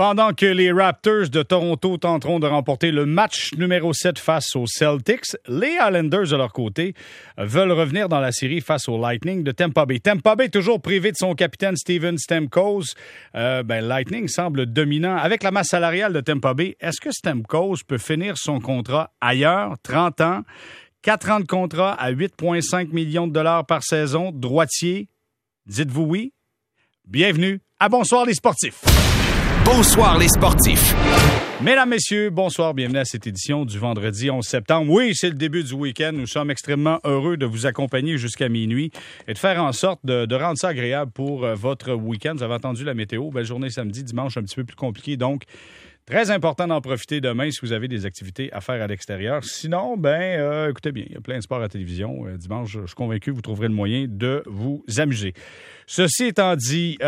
Pendant que les Raptors de Toronto tenteront de remporter le match numéro 7 face aux Celtics, les Islanders de leur côté veulent revenir dans la série face au Lightning de Tampa Bay. Tampa Bay toujours privé de son capitaine Steven Stamkos. Euh, ben, Lightning semble dominant avec la masse salariale de Tampa Bay. Est-ce que Stamkos peut finir son contrat ailleurs, 30 ans, 4 ans de contrat à 8,5 millions de dollars par saison, droitier? Dites-vous oui? Bienvenue à Bonsoir les sportifs. Bonsoir les sportifs. Mesdames, Messieurs, bonsoir, bienvenue à cette édition du vendredi 11 septembre. Oui, c'est le début du week-end. Nous sommes extrêmement heureux de vous accompagner jusqu'à minuit et de faire en sorte de, rendre ça agréable pour euh, votre week-end. Vous avez entendu la météo. Belle journée samedi, dimanche un petit peu plus compliqué. Donc, Très important d'en profiter demain si vous avez des activités à faire à l'extérieur. Sinon, ben, euh, écoutez bien, il y a plein de sports à la télévision. Euh, dimanche, je suis convaincu que vous trouverez le moyen de vous amuser. Ceci étant dit,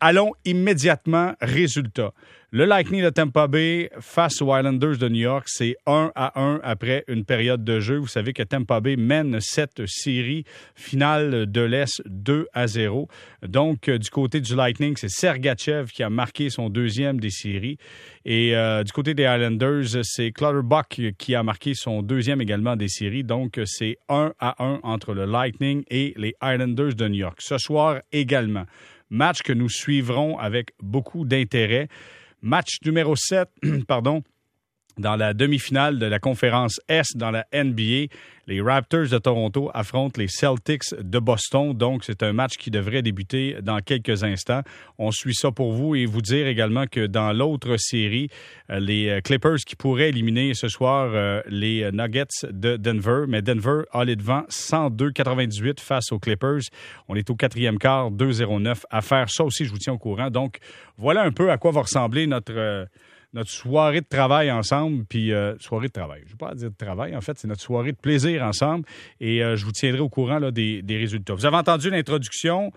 allons immédiatement résultat. Le Lightning de Tampa Bay face aux Islanders de New York, c'est 1 à 1 après une période de jeu. Vous savez que Tampa Bay mène cette série finale de l'Est 2 à 0. Donc, euh, du côté du Lightning, c'est Sergachev qui a marqué son deuxième des séries. Et euh, du côté des Islanders, c'est Clutterbuck qui a marqué son deuxième également des séries. Donc, c'est 1 à 1 entre le Lightning et les Islanders de New York. Ce soir également, match que nous suivrons avec beaucoup d'intérêt. Match numéro 7, pardon, dans la demi-finale de la conférence S dans la NBA. Les Raptors de Toronto affrontent les Celtics de Boston. Donc, c'est un match qui devrait débuter dans quelques instants. On suit ça pour vous et vous dire également que dans l'autre série, euh, les euh, Clippers qui pourraient éliminer ce soir euh, les Nuggets de Denver. Mais Denver a les devants 102-98 face aux Clippers. On est au quatrième quart, 2-0-9 à faire. Ça aussi, je vous tiens au courant. Donc, voilà un peu à quoi va ressembler notre notre soirée de travail ensemble, puis euh, soirée de travail. Je ne vais pas dire de travail, en fait, c'est notre soirée de plaisir ensemble, et euh, je vous tiendrai au courant là, des, des, résultats. Vous avez entendu l'introduction.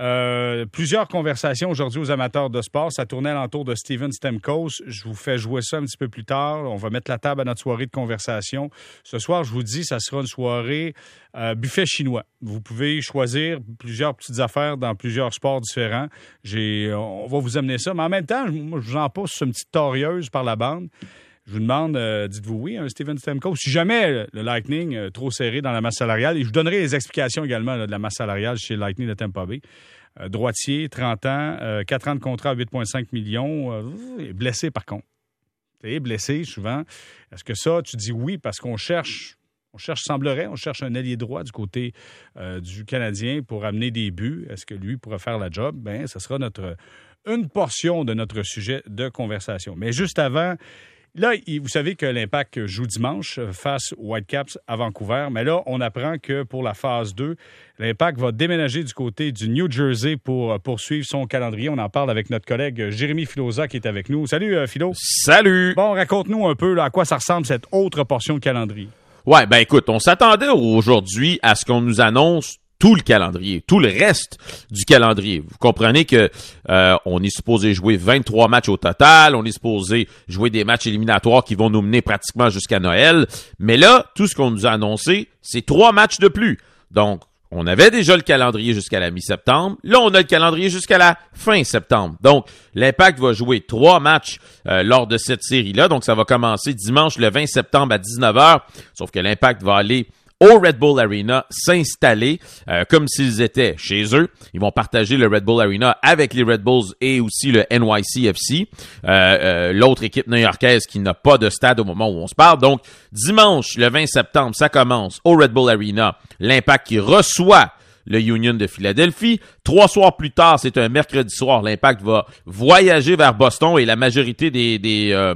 Euh, plusieurs conversations aujourd'hui aux amateurs de sport. Ça tournait alentour de Steven Stemkos. Je vous fais jouer ça un petit peu plus tard. On va mettre la table à notre soirée de conversation. Ce soir, je vous dis, ça sera une soirée euh, buffet chinois. Vous pouvez choisir plusieurs petites affaires dans plusieurs sports différents. J'ai, on va vous amener ça. Mais en même temps, je vous en pousse une petite torieuse par la bande. Je vous demande, euh, dites-vous oui, un Steven Stemco. Si jamais le Lightning euh, trop serré dans la masse salariale, et je vous donnerai les explications également de la masse salariale chez Lightning de Tampa Bay. Euh, droitier, 30 ans, 4 ans de contrat à 8,5 millions, blessé par contre. blessé souvent. Est-ce que ça, tu dis oui parce qu'on cherche on cherche, semblerait, on cherche un allié droit du côté du Canadien pour amener des buts? Est-ce que lui pourrait faire la job? Bien, ce sera notre, une portion de notre sujet de conversation. Mais juste avant, Là, vous savez que l'Impact joue dimanche face aux Whitecaps à Vancouver, mais là, on apprend que pour la phase 2, l'Impact va déménager du côté du New Jersey pour poursuivre son calendrier. On en parle avec notre collègue Jérémy Filosa qui est avec nous. Salut, euh, Philo. Salut. Bon, raconte-nous un peu à quoi ça ressemble cette autre portion de calendrier. Ouais, ben écoute, on s'attendait aujourd'hui à ce qu'on nous annonce tout le calendrier, tout le reste du calendrier. Vous comprenez que euh, on est supposé jouer 23 matchs au total, on est supposé jouer des matchs éliminatoires qui vont nous mener pratiquement jusqu'à Noël, mais là, tout ce qu'on nous a annoncé, c'est trois matchs de plus. Donc, on avait déjà le calendrier jusqu'à la mi-septembre. Là, on a le calendrier jusqu'à la fin septembre. Donc, l'Impact va jouer trois matchs euh, lors de cette série-là. Donc, ça va commencer dimanche le 20 septembre à 19h. Sauf que l'Impact va aller au Red Bull Arena s'installer euh, comme s'ils étaient chez eux. Ils vont partager le Red Bull Arena avec les Red Bulls et aussi le NYCFC, euh, euh, l'autre équipe new-yorkaise qui n'a pas de stade au moment où on se parle. Donc, dimanche, le 20 septembre, ça commence au Red Bull Arena. L'Impact qui reçoit le Union de Philadelphie. Trois soirs plus tard, c'est un mercredi soir, l'Impact va voyager vers Boston et la majorité des, des, euh,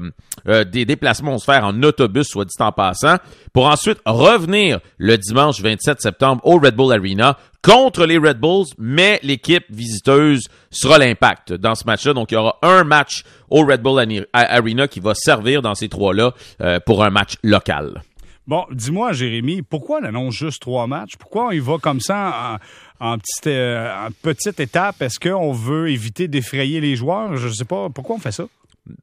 euh, des déplacements vont se faire en autobus, soit dit en passant, pour ensuite revenir le dimanche 27 septembre au Red Bull Arena contre les Red Bulls, mais l'équipe visiteuse sera l'Impact dans ce match-là. Donc, il y aura un match au Red Bull Arena qui va servir dans ces trois-là euh, pour un match local. Bon, dis-moi, Jérémy, pourquoi on annonce juste trois matchs? Pourquoi on y va comme ça en, petite, euh, petite étape? Est-ce qu'on veut éviter d'effrayer les joueurs? Je ne sais pas. Pourquoi on fait ça?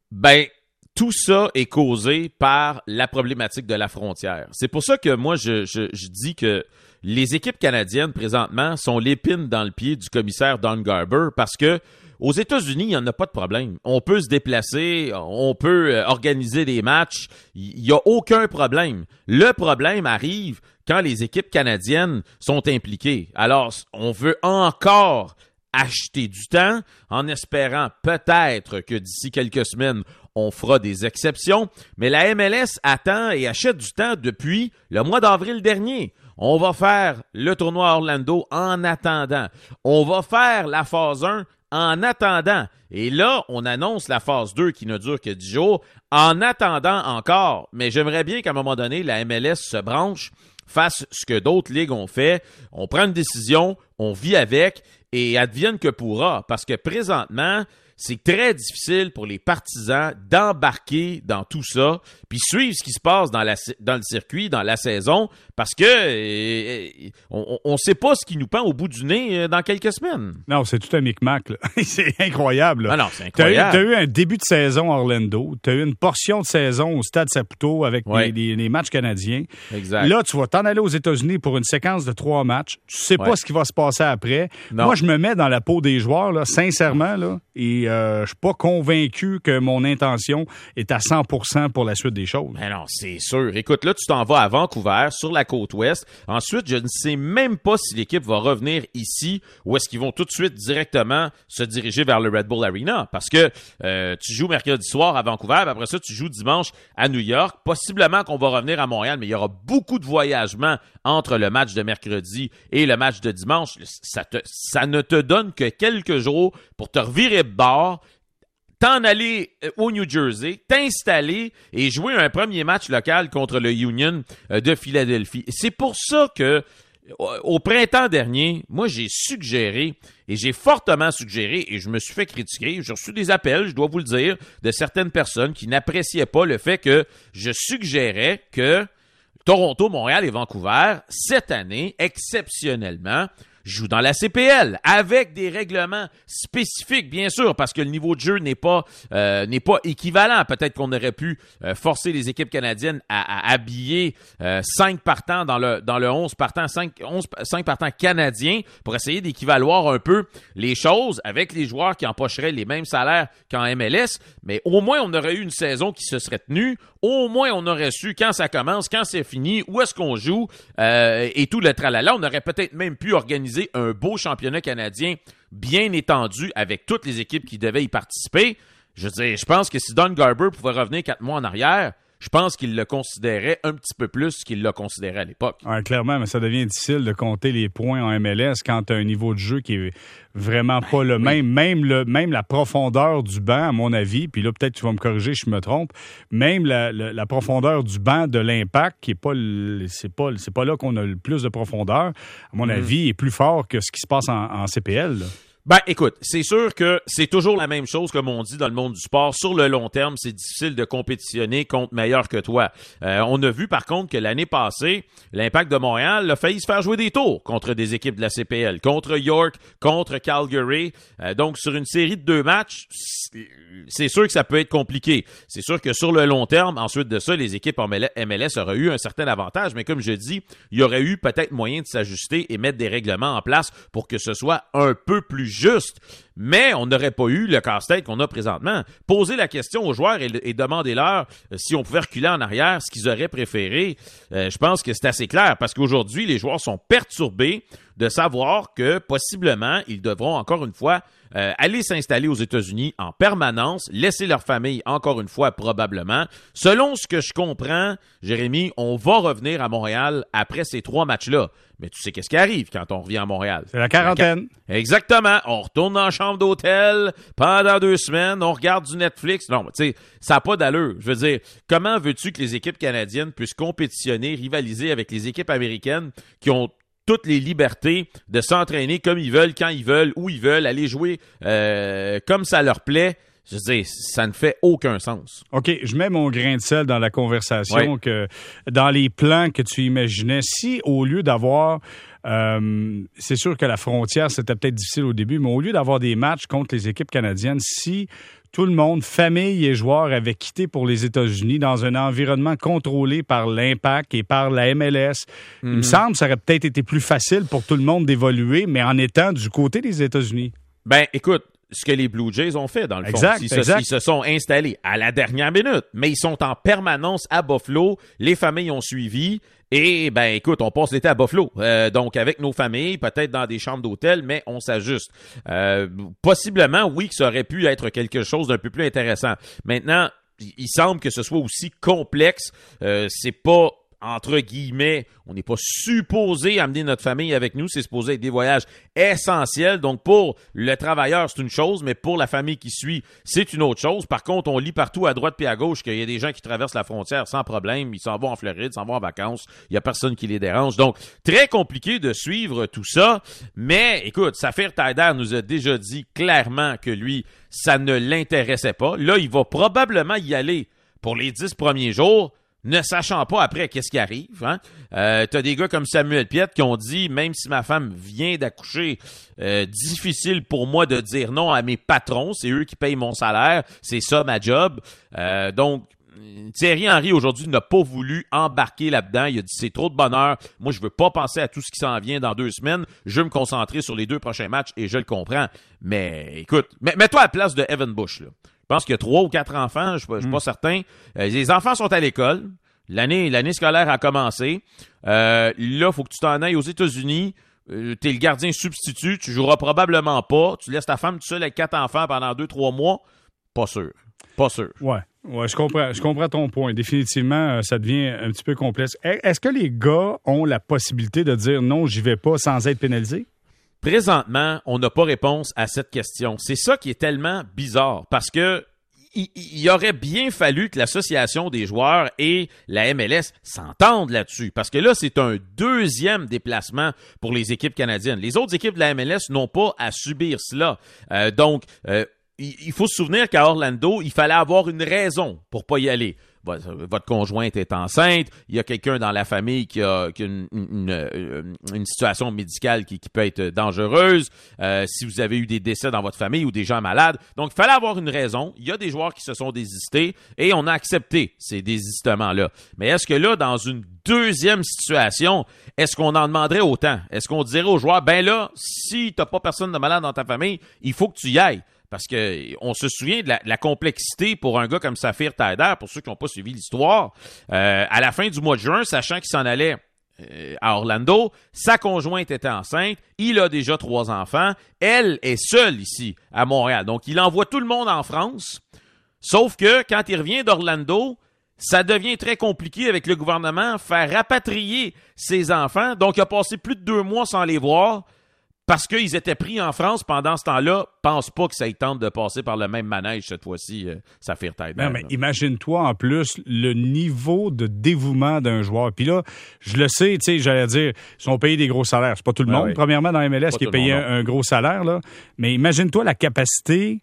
Ben, tout ça est causé par la problématique de la frontière. C'est pour ça que moi, je, je, dis que les équipes canadiennes, présentement, sont l'épine dans le pied du commissaire Don Garber parce que aux États-Unis, il n'y en a pas de problème. On peut se déplacer, on peut euh, organiser des matchs, il n'y a aucun problème. Le problème arrive quand les équipes canadiennes sont impliquées. Alors, on veut encore acheter du temps en espérant peut-être que d'ici quelques semaines, on fera des exceptions, mais la MLS attend et achète du temps depuis le mois d'avril dernier. On va faire le tournoi Orlando en attendant. On va faire la phase 1 en attendant. Et là, on annonce la phase 2 qui ne dure que 10 jours en attendant encore. Mais j'aimerais bien qu'à un moment donné, la MLS se branche, fasse ce que d'autres ligues ont fait. On prend une décision, on vit avec et advienne que pourra. Parce que présentement, c'est très difficile pour les partisans d'embarquer dans tout ça, puis suivre ce qui se passe dans, la, dans le circuit, dans la saison, parce que euh, on ne sait pas ce qui nous pend au bout du nez euh, dans quelques semaines. Non, c'est tout un micmac. c'est incroyable. Ah non, c'est incroyable. Tu as, eu un début de saison à Orlando, tu as eu une portion de saison au Stade Saputo avec les, matchs canadiens. Exact. Là, tu vas t'en aller aux États-Unis pour une séquence de trois matchs. Tu sais pas ce qui va se passer après. Moi, je me mets dans la peau des joueurs, là, sincèrement, là, et je euh, je suis pas convaincu que mon intention est à 100% pour la suite des choses. Mais non, c'est sûr. Écoute, là, tu t'en vas à Vancouver, sur la côte ouest. Ensuite, je ne sais même pas si l'équipe va revenir ici ou est-ce qu'ils vont tout de suite directement se diriger vers le Red Bull Arena. Parce que euh, tu joues mercredi soir à Vancouver, après ça, tu joues dimanche à New York. Possiblement qu'on va revenir à Montréal, mais il y aura beaucoup de voyagements entre le match de mercredi et le match de dimanche. Ça, ça ne te donne que quelques jours pour te revirer de bord t'en aller euh, au New Jersey, t'installer et jouer un premier match local contre le Union euh, de Philadelphie. C'est pour ça que au printemps dernier, moi j'ai suggéré et j'ai fortement suggéré et je me suis fait critiquer, j'ai reçu des appels, je dois vous le dire, de certaines personnes qui n'appréciaient pas le fait que je suggérais que Toronto, Montréal et Vancouver, cette année, exceptionnellement, joue dans la CPL avec des règlements spécifiques, bien sûr, parce que le niveau de jeu n'est pas euh, n'est pas équivalent. Peut-être qu'on aurait pu euh, forcer les équipes canadiennes à, habiller euh, cinq partants dans le dans le 11 partants, cinq, 11, cinq partants canadiens pour essayer d'équivaloir un peu les choses avec les joueurs qui empocheraient les mêmes salaires qu'en MLS. Mais au moins, on aurait eu une saison qui se serait tenue. Au moins, on aurait su quand ça commence, quand c'est fini, où est-ce qu'on joue et tout le tralala. On aurait peut-être même pu organiser un beau championnat canadien bien étendu avec toutes les équipes qui devaient y participer. Je veux je pense que si Don Garber pouvait revenir quatre mois en arrière, je pense qu'il le considérait un petit peu plus qu'il l'a considéré à l'époque. clairement, mais ça devient difficile de compter les points en MLS quand tu as un niveau de jeu qui est vraiment pas le même. Même, le, même la profondeur du banc, à mon avis, puis là, peut-être tu vas me corriger si je me trompe, même la, profondeur du banc de l'impact, qui est pas c'est pas c'est pas là qu'on a le plus de profondeur, à mon mm. avis, est plus fort que ce qui se passe en, CPL. Ben, écoute, c'est sûr que c'est toujours la même chose, comme on dit dans le monde du sport. Sur le long terme, c'est difficile de compétitionner contre meilleur que toi. Euh, on a vu, par contre, que l'année passée, l'Impact de Montréal a failli se faire jouer des tours contre des équipes de la CPL, contre York, contre Calgary. Euh, donc, sur une série de deux matchs, c'est sûr que ça peut être compliqué. C'est sûr que sur le long terme, ensuite de ça, les équipes en MLS auraient eu un certain avantage, mais comme je dis, il y aurait eu peut-être moyen de s'ajuster et mettre des règlements en place pour que ce soit un peu plus juste. Mais on n'aurait pas eu le casse-tête qu'on a présentement. Poser la question aux joueurs et, demander-leur euh, si on pouvait reculer en arrière, ce qu'ils auraient préféré, euh, je pense que c'est assez clair parce qu'aujourd'hui, les joueurs sont perturbés de savoir que possiblement, ils devront encore une fois euh, aller s'installer aux États-Unis en permanence, laisser leur famille encore une fois probablement. Selon ce que je comprends, Jérémy, on va revenir à Montréal après ces trois matchs-là. Mais tu sais qu'est-ce qui arrive quand on revient à Montréal? C'est la quarantaine. Exactement. On retourne dans la chambre d'hôtel pendant deux semaines, on regarde du Netflix. Non, tu sais, ça n'a pas d'allure. Je veux dire, comment veux-tu que les équipes canadiennes puissent compétitionner, rivaliser avec les équipes américaines qui ont toutes les libertés de s'entraîner comme ils veulent, quand ils veulent, où ils veulent, aller jouer euh, comme ça leur plaît. Je dis, ça ne fait aucun sens. OK, je mets mon grain de sel dans la conversation que dans les plans que tu imaginais, si au lieu d'avoir euh, c'est sûr que la frontière, c'était peut-être difficile au début, mais au lieu d'avoir des matchs contre les équipes canadiennes, si tout le monde, famille et joueurs, avaient quitté pour les États-Unis dans un environnement contrôlé par l'Impact et par la MLS. Il me mhm. semble que ça aurait peut-être été plus facile pour tout le monde d'évoluer, mais en étant du côté des États-Unis. Ben, écoute, ce que les Blue Jays ont fait, dans le fond. Exact, ils, se, exact. ils se sont installés à la dernière minute, mais ils sont en permanence à Buffalo. Les familles ont suivi. Et ben écoute, on passe l'été à Buffalo, Euh, donc avec nos familles, peut-être dans des chambres d'hôtel, mais on s'ajuste. Euh, possiblement, oui, que ça aurait pu être quelque chose d'un peu plus intéressant. Maintenant, il il semble que ce soit aussi complexe. Euh, c'est pas entre guillemets, on n'est pas supposé amener notre famille avec nous, c'est supposé être des voyages essentiels. Donc pour le travailleur, c'est une chose, mais pour la famille qui suit, c'est une autre chose. Par contre, on lit partout à droite puis à gauche qu'il y a des gens qui traversent la frontière sans problème, ils s'en vont en Floride, s'en vont en vacances, il y a personne qui les dérange. Donc très compliqué de suivre tout ça, mais écoute, Saphir Taider nous a déjà dit clairement que lui, ça ne l'intéressait pas. Là, il va probablement y aller pour les dix premiers jours ne sachant pas après qu'est-ce qui arrive. Hein? Euh, T'as des gars comme Samuel Piette qui ont dit, même si ma femme vient d'accoucher, euh, difficile pour moi de dire non à mes patrons, c'est eux qui payent mon salaire, c'est ça ma job. Euh, donc, Thierry Henry aujourd'hui n'a pas voulu embarquer là-dedans. Il a dit c'est trop de bonheur. Moi, je veux pas penser à tout ce qui s'en vient dans deux semaines. Je veux me concentrer sur les deux prochains matchs et je le comprends. Mais écoute, mets- mets-toi à la place de Evan Bush. Là. Je pense qu'il y a trois ou quatre enfants, je suis pas- je suis pas certain. Euh, les enfants sont à l'école. L'année, l'année scolaire a commencé. Euh, là, faut que tu t'en ailles aux États-Unis. Euh, T'es le gardien substitut. Tu joueras probablement pas. Tu laisses ta femme toute seule avec quatre enfants pendant deux, trois mois. Pas sûr. Pas sûr. Ouais. Ouais, je comprends, je comprends ton point. Définitivement, ça devient un petit peu complexe. Est- Est-ce que les gars ont la possibilité de dire non, j'y vais pas sans être pénalisé? Présentement, on n'a pas réponse à cette question. C'est ça qui est tellement bizarre parce que il, aurait bien fallu que l'association des joueurs et la MLS s'entendent là-dessus parce que là, c'est un deuxième déplacement pour les équipes canadiennes. Les autres équipes de la MLS n'ont pas à subir cela. Euh, donc, euh, il il faut se souvenir qu'à Orlando, il fallait avoir une raison pour pas y aller. Votre conjointe est enceinte, il y a quelqu'un dans la famille qui a, une, situation médicale qui, qui peut être dangereuse, euh, si vous avez eu des décès dans votre famille ou des gens malades. Donc, il fallait avoir une raison. Il y a des joueurs qui se sont désistés et on a accepté ces désistements-là. Mais est-ce que là, dans une deuxième situation, est-ce qu'on en demanderait autant? Est-ce qu'on dirait aux joueurs, ben là, si t'as pas personne de malade dans ta famille, il faut que tu y ailles? Parce que on se souvient de la, complexité pour un gars comme Saphir Taider, pour ceux qui n'ont pas suivi l'histoire. Euh, à la fin du mois de juin, sachant qu'il s'en allait euh, à Orlando, sa conjointe était enceinte, il a déjà trois enfants, elle est seule ici à Montréal. Donc il envoie tout le monde en France, sauf que quand il revient d'Orlando, ça devient très compliqué avec le gouvernement faire rapatrier ses enfants. Donc il a passé plus de deux mois sans les voir parce qu'ils étaient pris en France pendant ce temps-là, pense pas que ça y tente de passer par le même manège cette fois-ci, euh, Saphir Taider. Non, mais imagine-toi en plus le niveau de dévouement d'un joueur. Puis là, je le sais, tu sais, j'allais dire, ils sont payés des gros salaires. C'est pas tout le monde, oui. premièrement, dans MLS, qui est payé un, un gros salaire, là. Mais imagine-toi la capacité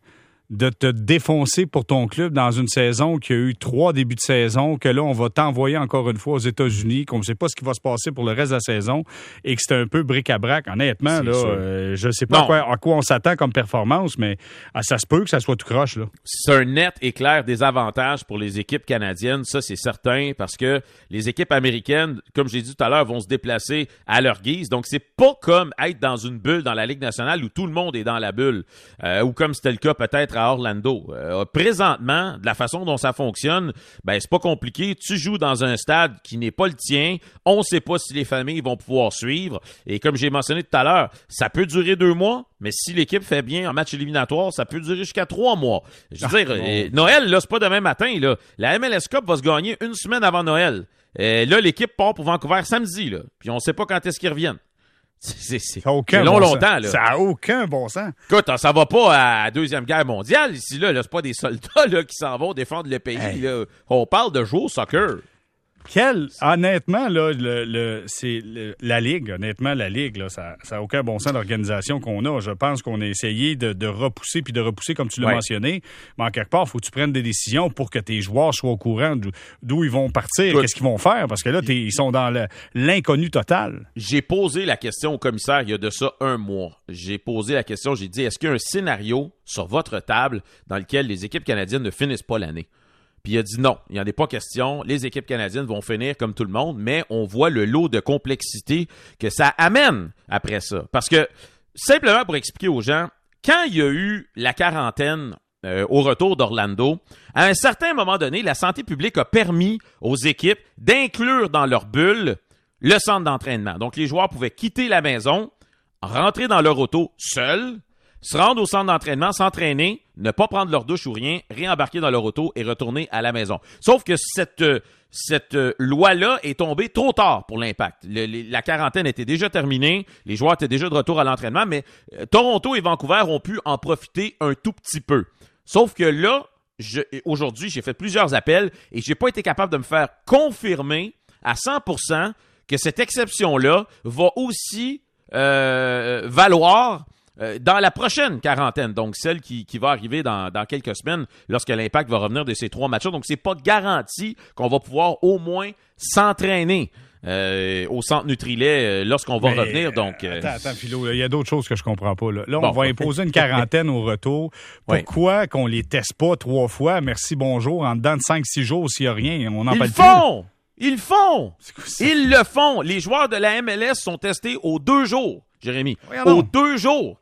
de te défoncer pour ton club dans une saison qui a eu trois débuts de saison, que là, on va t'envoyer encore une fois aux États-Unis, qu'on ne sait pas ce qui va se passer pour le reste de la saison, et que c'est un peu bric-à-brac. Honnêtement, là, euh, je sais pas à quoi, à quoi on s'attend comme performance, mais ah, ça se peut que ça soit tout croche, là. c'est un net et clair désavantage pour les équipes canadiennes, ça c'est certain, parce que les équipes américaines, comme j'ai dit tout à l'heure, vont se déplacer à leur guise. Donc c'est pas comme être dans une bulle dans la Ligue nationale où tout le monde est dans la bulle, euh, ou comme c'était le cas peut-être à Orlando. Euh, présentement, de la façon dont ça fonctionne, ben c'est pas compliqué. Tu joues dans un stade qui n'est pas le tien. On sait pas si les familles vont pouvoir suivre. Et comme j'ai mentionné tout à l'heure, ça peut durer deux mois, mais si l'équipe fait bien en match éliminatoire, ça peut durer jusqu'à trois mois. Je veux dire, euh, Noël, là, c'est pas demain matin, là. La MLS Cup va se gagner une semaine avant Noël. Euh, là, l'équipe part pour Vancouver samedi, là. Puis on sait pas quand est-ce qu'ils reviennent. C'est long, bon longtemps, sens. là. Ça a aucun bon sens. Écoute, ça va pas à la Deuxième Guerre mondiale ici, là. là c'est pas des soldats là, qui s'en vont défendre le pays. Hey. Là. On parle de jouer au soccer. Quel, honnêtement, là, le, le- c'est la Ligue, honnêtement, la Ligue, là, ça n'a aucun bon sens l'organisation qu'on a. Je pense qu'on a essayé de, de repousser, puis de repousser, comme tu l'as Ouais. mentionné. Mais en quelque part, il faut que tu prennes des décisions pour que tes joueurs soient au courant d'où- ils vont partir, qu'est-ce qu'ils vont faire, parce que là, ils sont dans l'inconnu total. J'ai posé la question au commissaire il y a de ça un mois. J'ai posé la question, j'ai dit, est-ce qu'il y a un scénario sur votre table dans lequel les équipes canadiennes ne finissent pas l'année? Puis il a dit non, il n'y en est pas question. Les équipes canadiennes vont finir comme tout le monde, mais on voit le lot de complexité que ça amène après ça. Parce que, simplement pour expliquer aux gens, quand il y a eu la quarantaine euh, au retour d'Orlando, à un certain moment donné, la santé publique a permis aux équipes d'inclure dans leur bulle le centre d'entraînement. Donc, les joueurs pouvaient quitter la maison, rentrer dans leur auto seuls, se rendre au centre d'entraînement, s'entraîner, ne pas prendre leur douche ou rien, réembarquer dans leur auto et retourner à la maison. Sauf que cette, euh, cette euh, loi-là est tombée trop tard pour l'impact. la quarantaine était déjà terminée, les joueurs étaient déjà de retour à l'entraînement, mais euh, Toronto et Vancouver ont pu en profiter un tout petit peu. Sauf que là, aujourd'hui, j'ai fait plusieurs appels et j'ai pas été capable de me faire confirmer à 100% que cette exception-là va aussi valoir euh, dans la prochaine quarantaine, donc celle qui, qui va arriver dans, dans, quelques semaines lorsque l'impact va revenir de ces trois matchs. Donc, c'est pas garanti qu'on va pouvoir au moins s'entraîner. Euh, au centre Nutrilet euh, lorsqu'on va revenir. Donc, attends, attends, Philo, il y a d'autres choses que je comprends pas. Là, on va imposer une quarantaine au retour. Pourquoi qu'on les teste pas trois fois, merci, bonjour, en dedans de cinq, six jours s'il n'y a rien? On en Ils font! Ils font! Ils le font! Les joueurs de la MLS sont testés aux deux jours, Jérémy. aux deux jours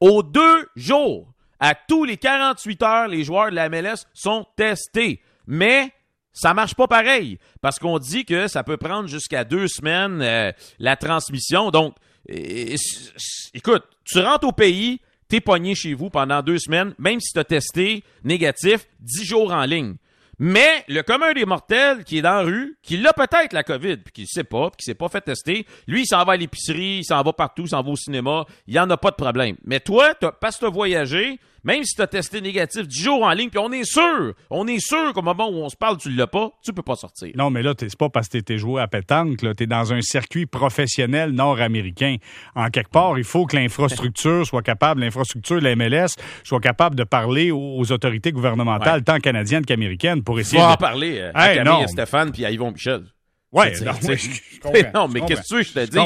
aux deux jours. À tous les 48 heures, les joueurs de la MLS sont testés. Mais ça marche pas pareil parce qu'on dit que ça peut prendre jusqu'à deux semaines euh, la transmission. Donc, écoute, tu rentres au pays, t'es pogné chez vous pendant deux semaines, même si tu as testé négatif, dix jours en ligne. Mais le commun des mortels qui est dans la rue, qui l'a peut-être la COVID, puis qui ne sait pas, puis qui s'est pas fait tester, lui, il s'en va à l'épicerie, il s'en va partout, il s'en va au cinéma, il n'y en a pas de problème. Mais toi, parce que tu as voyagé, même si tu as testé négatif 10 jours en ligne, puis on est sûr, on est sûr qu'au moment où on se parle, tu l'as pas, tu peux pas sortir. Non, mais là, c'est pas parce que tu joué à pétanque, tu es dans un circuit professionnel nord-américain. En quelque part, il faut que l'infrastructure soit capable, l'infrastructure de la MLS soit capable de parler aux autorités gouvernementales, tant canadiennes qu'américaines, pour essayer de... en parler euh, à Camille et Stéphane puis à Yvon Michel. Ouais, non, non, mais qu'est-ce que je te dis?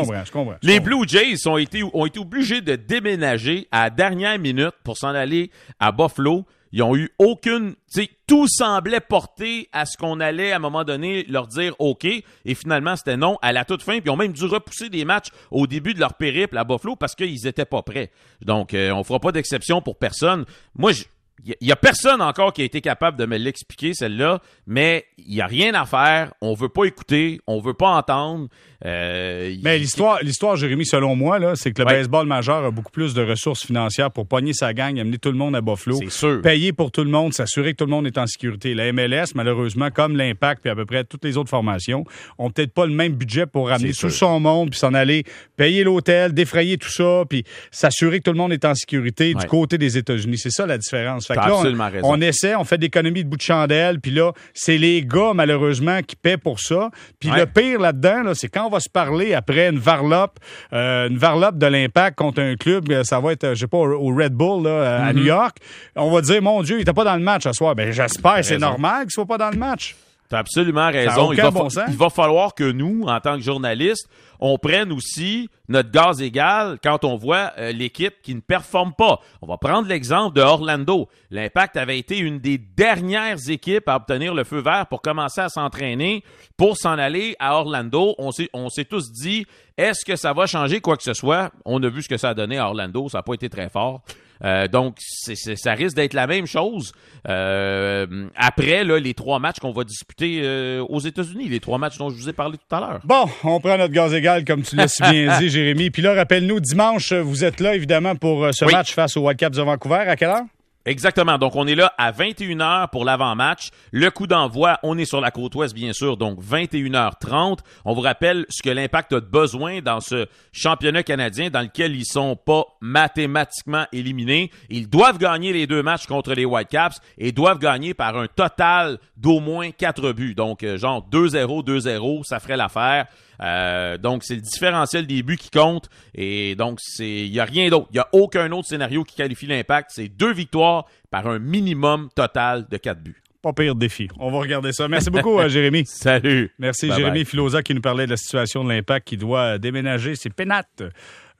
Les Blue Jays ont été, ont été obligés de déménager à la dernière minute pour s'en aller à Buffalo. Ils ont eu aucune, tu sais, tout semblait porter à ce qu'on allait à un moment donné leur dire OK, et finalement c'était non à la toute fin. Puis ils ont même dû repousser des matchs au début de leur périple à Buffalo parce qu'ils étaient pas prêts. Donc euh, on fera pas d'exception pour personne. Moi, je, il y, a personne encore qui a été capable de me l'expliquer, celle-là, mais il y a rien à faire. On veut pas écouter, on veut pas entendre. Euh, mais l'histoire, l'histoire, Jérémy, selon moi, là, c'est que le baseball majeur a beaucoup plus de ressources financières pour pogner sa gang, amener tout le monde à Buffalo, c'est sûr. payer pour tout le monde, s'assurer que tout le monde est en sécurité. La MLS, malheureusement, comme l'Impact puis à peu près toutes les autres formations, ont peut-être pas le même budget pour ramener tout son monde puis s'en aller payer l'hôtel, défrayer tout ça, puis s'assurer que tout le monde est en sécurité du côté des États-Unis. C'est ça la différence. Fait que on, essaie, on fait des économies de bout de chandelle, puis là, c'est les gars malheureusement qui paient pour ça. Puis le pire là-dedans, là, c'est quand on va se parler après une varlope, euh, une varlope de l'impact contre un club, euh, ça va être, je sais pas, au Red Bull là, à mm-hmm. New York. On va dire, mon Dieu, il était pas dans le match ce soir. Ben j'espère, c'est normal qu'il soit pas dans le match. T'as absolument raison. Il va, il va, falloir que nous, en tant que journalistes, on prenne aussi notre gaz égal quand on voit euh, l'équipe qui ne performe pas. On va prendre l'exemple de Orlando. L'Impact avait été une des dernières équipes à obtenir le feu vert pour commencer à s'entraîner, pour s'en aller à Orlando. On s'est, on s'est tous dit, est-ce que ça va changer quoi que ce soit? On a vu ce que ça a donné à Orlando. Ça n'a pas été très fort. Euh, donc, ça risque d'être la même chose euh, après les trois matchs qu'on va disputer euh, aux États-Unis, les trois matchs dont je vous ai parlé tout à l'heure. Bon, on prend notre gaz égal, comme tu l'as si bien dit, Jérémy. Puis là, rappelle-nous, dimanche, vous êtes là, évidemment, pour ce match face au Caps de Vancouver. À quelle heure? Exactement. Donc, on est là à 21h pour l'avant-match. Le coup d'envoi, on est sur la côte ouest, bien sûr, donc 21h30. On vous rappelle ce que l'Impact a besoin dans ce championnat canadien dans lequel ils sont pas mathématiquement éliminés. Ils doivent gagner les deux matchs contre les Whitecaps et doivent gagner par un total d'au moins quatre buts. Donc, euh, genre 2-0, 2-0, ça ferait l'affaire. Euh, donc, c'est le différentiel des buts qui compte. Et donc, il n'y a rien d'autre. Il n'y a aucun autre scénario qui qualifie l'impact. C'est deux victoires par un minimum total de quatre buts. Pas pire défi. On va regarder ça. Merci beaucoup, euh, Jérémy. Salut. Merci, Jérémy Filosa, qui nous parlait de la situation de l'impact qui doit déménager ses pénates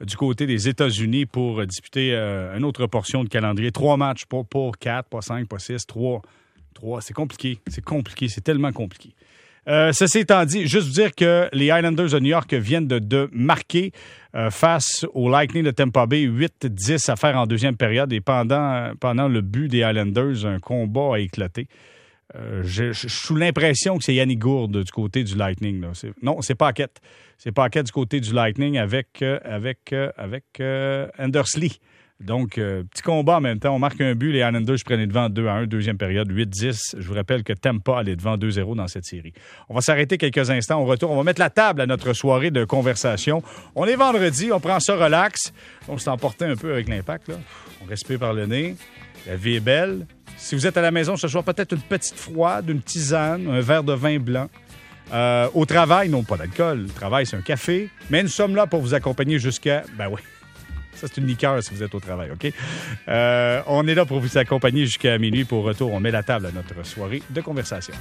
du côté des États-Unis pour disputer euh, une autre portion de calendrier. Trois matchs, pas, pour quatre, pas cinq, pas six, trois. Trois. C'est compliqué. C'est compliqué. C'est tellement compliqué. Euh, ceci étant dit, juste dire que les Islanders de New York viennent de, marquer euh, face au Lightning de Tampa Bay 8-10 à faire en deuxième période et pendant, le but des Islanders, un combat a éclaté. Euh, je, je, suis sous l'impression que c'est Yannick Gourde du côté du Lightning. Non, c'est Paquette. C'est Paquette du côté du Lightning avec, avec, euh, Andersley. Donc, euh, petit combat en même temps. On marque un but. Les Islanders prenaient devant 2 à 1, deuxième période, 8-10. Je vous rappelle que Tampa allait devant 2-0 dans cette série. On va s'arrêter quelques instants. On retourne. On va mettre la table à notre soirée de conversation. On est vendredi. On prend ça relax. On s'est emporté un peu avec l'impact. On respire par le nez. La vie est belle. Si vous êtes à la maison ce soir, peut-être une petite froide, une tisane, un verre de vin blanc. Euh, au travail, non pas d'alcool. Le travail, c'est un café. Mais nous sommes là pour vous accompagner jusqu'à. Ben oui. C'est une liqueur si vous êtes au travail, OK? Euh, on est là pour vous accompagner jusqu'à minuit. Pour retour, on met la table à notre soirée de conversation.